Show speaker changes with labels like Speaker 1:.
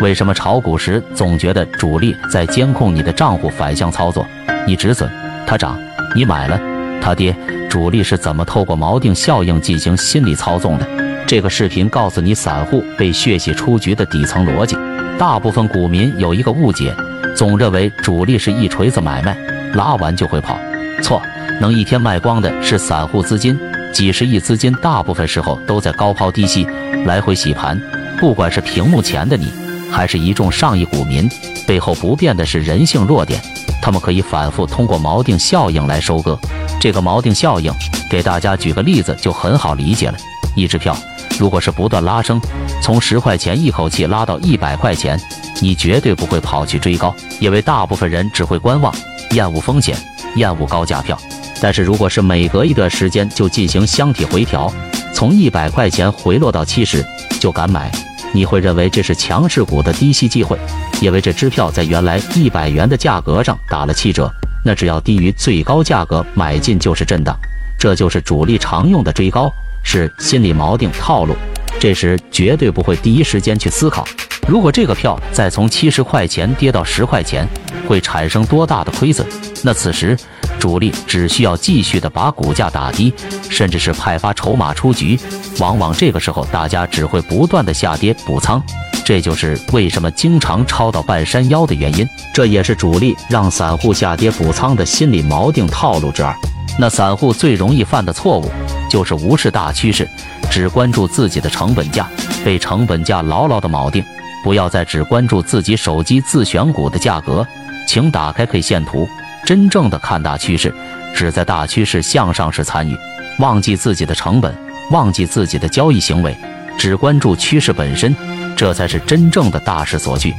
Speaker 1: 为什么炒股时总觉得主力在监控你的账户反向操作？你止损，它涨，你买了，它跌。主力是怎么透过锚定效应进行心理操纵的？这个视频告诉你散户被血洗出局的底层逻辑。大部分股民有一个误解，总认为主力是一锤子买卖，拉完就会跑。错，能一天卖光的是散户资金，几十亿资金，大部分时候都在高抛低吸，来回洗盘。不管是屏幕前的你，还是一众上亿股民，背后不变的是人性弱点，他们可以反复通过锚定效应来收割。这个锚定效应，给大家举个例子就很好理解了。一支票如果是不断拉升，从十块钱一口气拉到一百块钱，你绝对不会跑去追高，因为大部分人只会观望，厌恶风险，厌恶高价票。但是如果是每隔一段时间就进行箱体回调，从一百块钱回落到七十，就敢买，你会认为这是强势股的低吸机会，因为这支票在原来一百元的价格上打了七折。那只要低于最高价格买进就是震荡，这就是主力常用的追高，是心理锚定套路。这时绝对不会第一时间去思考，如果这个票再从七十块钱跌到十块钱，会产生多大的亏损？那此时主力只需要继续的把股价打低，甚至是派发筹码出局，往往这个时候大家只会不断的下跌补仓。这就是为什么经常抄到半山腰的原因，这也是主力让散户下跌补仓的心理锚定套路之二。那散户最容易犯的错误，就是无视大趋势，只关注自己的成本价，被成本价牢牢的锚定。不要再只关注自己手机自选股的价格，请打开 K 线图，真正的看大趋势，只在大趋势向上时参与，忘记自己的成本，忘记自己的交易行为，只关注趋势本身。这才是真正的大势所趋。